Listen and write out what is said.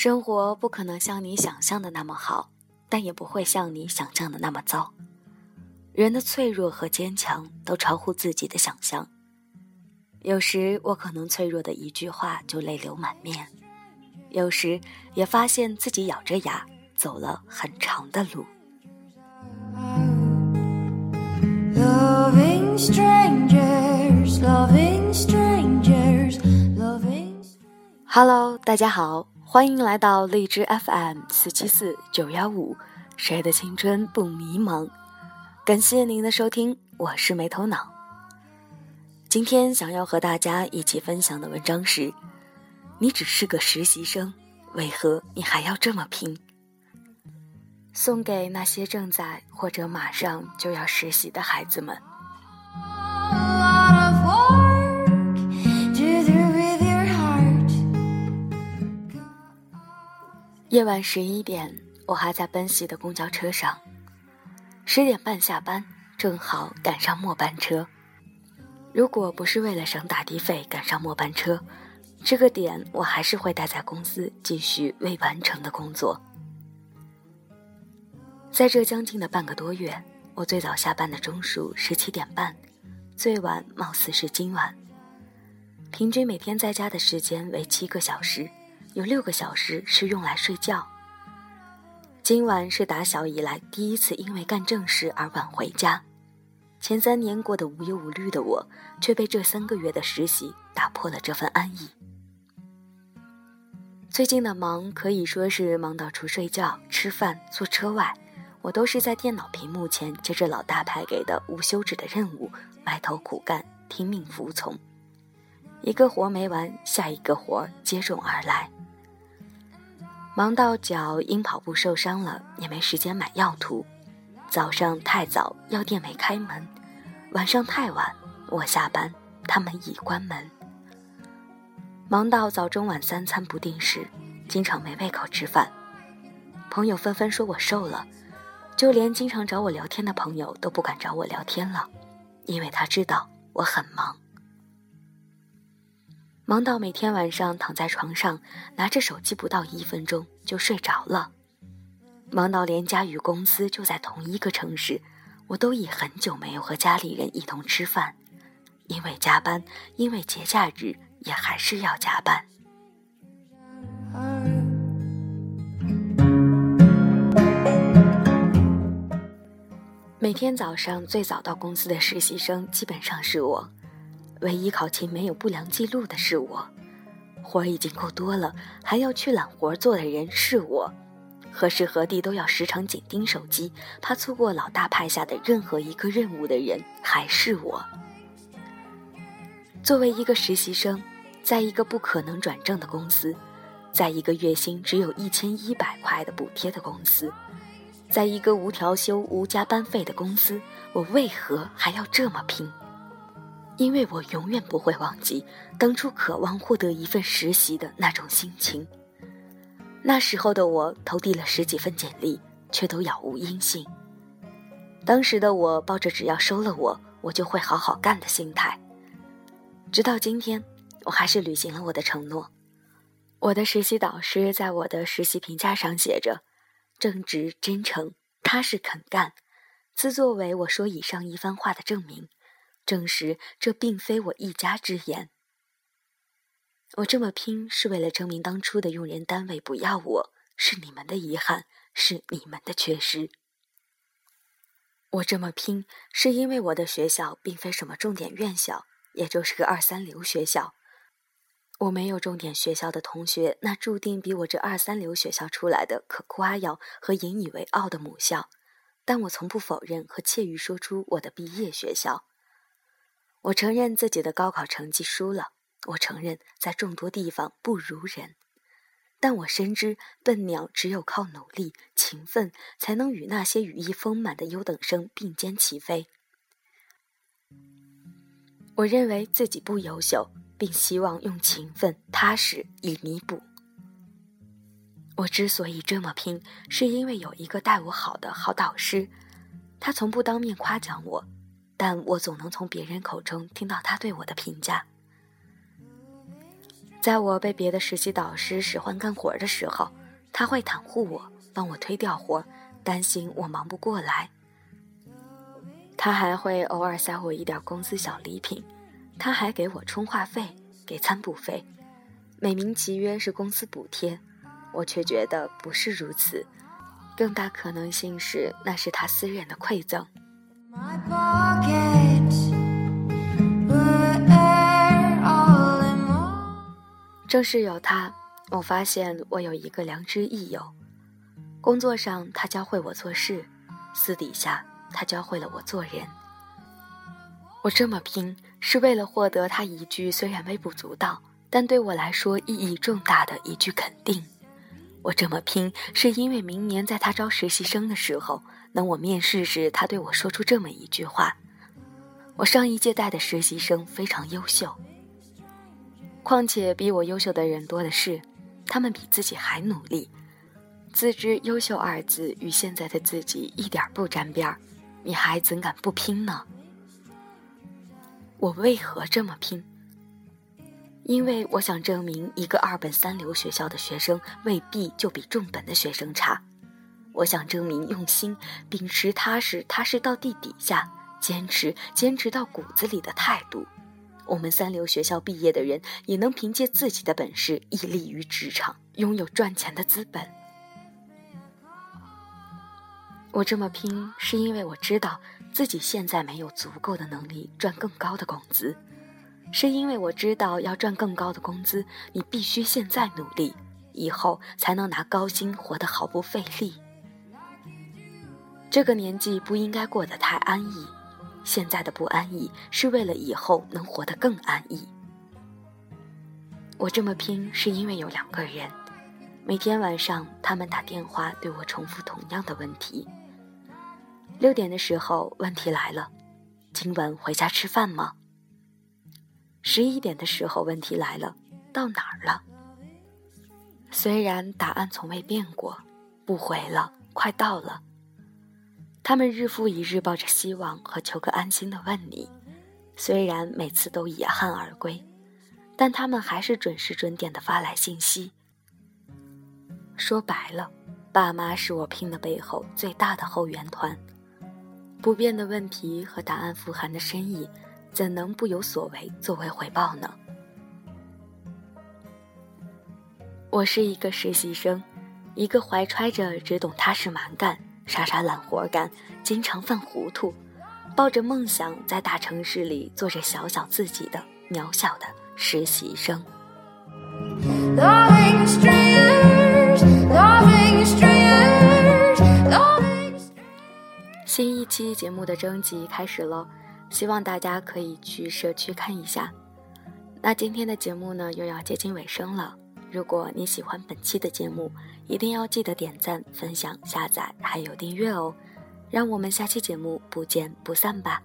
生活不可能像你想象的那么好，但也不会像你想象的那么糟。人的脆弱和坚强都超乎自己的想象。有时我可能脆弱的一句话就泪流满面，有时也发现自己咬着牙走了很长的路。Hello，大家好。欢迎来到荔枝 FM 四七四九幺五，谁的青春不迷茫？感谢您的收听，我是没头脑。今天想要和大家一起分享的文章是：你只是个实习生，为何你还要这么拼？送给那些正在或者马上就要实习的孩子们。夜晚十一点，我还在奔袭的公交车上。十点半下班，正好赶上末班车。如果不是为了省打的费赶上末班车，这个点我还是会待在公司继续未完成的工作。在这将近的半个多月，我最早下班的钟数是七点半，最晚貌似是今晚。平均每天在家的时间为七个小时。有六个小时是用来睡觉。今晚是打小以来第一次因为干正事而晚回家。前三年过得无忧无虑的我，却被这三个月的实习打破了这份安逸。最近的忙可以说是忙到除睡觉、吃饭、坐车外，我都是在电脑屏幕前接着老大派给的无休止的任务，埋头苦干，听命服从。一个活没完，下一个活接踵而来。忙到脚因跑步受伤了，也没时间买药涂。早上太早，药店没开门；晚上太晚，我下班，他们已关门。忙到早中晚三餐不定时，经常没胃口吃饭。朋友纷纷说我瘦了，就连经常找我聊天的朋友都不敢找我聊天了，因为他知道我很忙。忙到每天晚上躺在床上，拿着手机不到一分钟就睡着了；忙到连家与公司就在同一个城市，我都已很久没有和家里人一同吃饭，因为加班，因为节假日也还是要加班。每天早上最早到公司的实习生基本上是我。唯一考勤没有不良记录的是我，活已经够多了，还要去揽活做的人是我，何时何地都要时常紧盯手机，怕错过老大派下的任何一个任务的人还是我。作为一个实习生，在一个不可能转正的公司，在一个月薪只有一千一百块的补贴的公司，在一个无调休、无加班费的公司，我为何还要这么拼？因为我永远不会忘记当初渴望获得一份实习的那种心情。那时候的我投递了十几份简历，却都杳无音信。当时的我抱着只要收了我，我就会好好干的心态。直到今天，我还是履行了我的承诺。我的实习导师在我的实习评价上写着：正直、真诚、踏实、肯干，自作为我说以上一番话的证明。证实这并非我一家之言。我这么拼是为了证明当初的用人单位不要我是你们的遗憾，是你们的缺失。我这么拼是因为我的学校并非什么重点院校，也就是个二三流学校。我没有重点学校的同学，那注定比我这二三流学校出来的可夸耀和引以为傲的母校。但我从不否认和怯于说出我的毕业学校。我承认自己的高考成绩输了，我承认在众多地方不如人，但我深知笨鸟只有靠努力、勤奋，才能与那些羽翼丰满的优等生并肩齐飞。我认为自己不优秀，并希望用勤奋、踏实以弥补。我之所以这么拼，是因为有一个待我好的好导师，他从不当面夸奖我。但我总能从别人口中听到他对我的评价。在我被别的实习导师使唤干活的时候，他会袒护我，帮我推掉活，担心我忙不过来。他还会偶尔塞我一点公司小礼品，他还给我充话费，给餐补费，美名其曰是公司补贴，我却觉得不是如此，更大可能性是那是他私人的馈赠。正是有他，我发现我有一个良知益友。工作上，他教会我做事；私底下，他教会了我做人。我这么拼，是为了获得他一句虽然微不足道，但对我来说意义重大的一句肯定。我这么拼，是因为明年在他招实习生的时候，等我面试时，他对我说出这么一句话：“我上一届带的实习生非常优秀。”况且比我优秀的人多的是，他们比自己还努力，自知“优秀”二字与现在的自己一点不沾边儿，你还怎敢不拼呢？我为何这么拼？因为我想证明，一个二本三流学校的学生未必就比重本的学生差。我想证明，用心、秉持踏实、踏实到地底下、坚持、坚持到骨子里的态度。我们三流学校毕业的人，也能凭借自己的本事屹立于职场，拥有赚钱的资本。我这么拼，是因为我知道自己现在没有足够的能力赚更高的工资，是因为我知道要赚更高的工资，你必须现在努力，以后才能拿高薪活得毫不费力。这个年纪不应该过得太安逸。现在的不安逸是为了以后能活得更安逸。我这么拼是因为有两个人，每天晚上他们打电话对我重复同样的问题。六点的时候，问题来了：今晚回家吃饭吗？十一点的时候，问题来了：到哪儿了？虽然答案从未变过，不回了，快到了。他们日复一日抱着希望和求个安心的问你，虽然每次都遗憾而归，但他们还是准时准点的发来信息。说白了，爸妈是我拼的背后最大的后援团。不变的问题和答案富含的深意，怎能不有所为作为回报呢？我是一个实习生，一个怀揣着只懂踏实蛮干。傻傻懒活干，经常犯糊涂，抱着梦想在大城市里做着小小自己的渺小的实习生。新一期节目的征集开始喽，希望大家可以去社区看一下。那今天的节目呢，又要接近尾声了。如果你喜欢本期的节目，一定要记得点赞、分享、下载，还有订阅哦！让我们下期节目不见不散吧。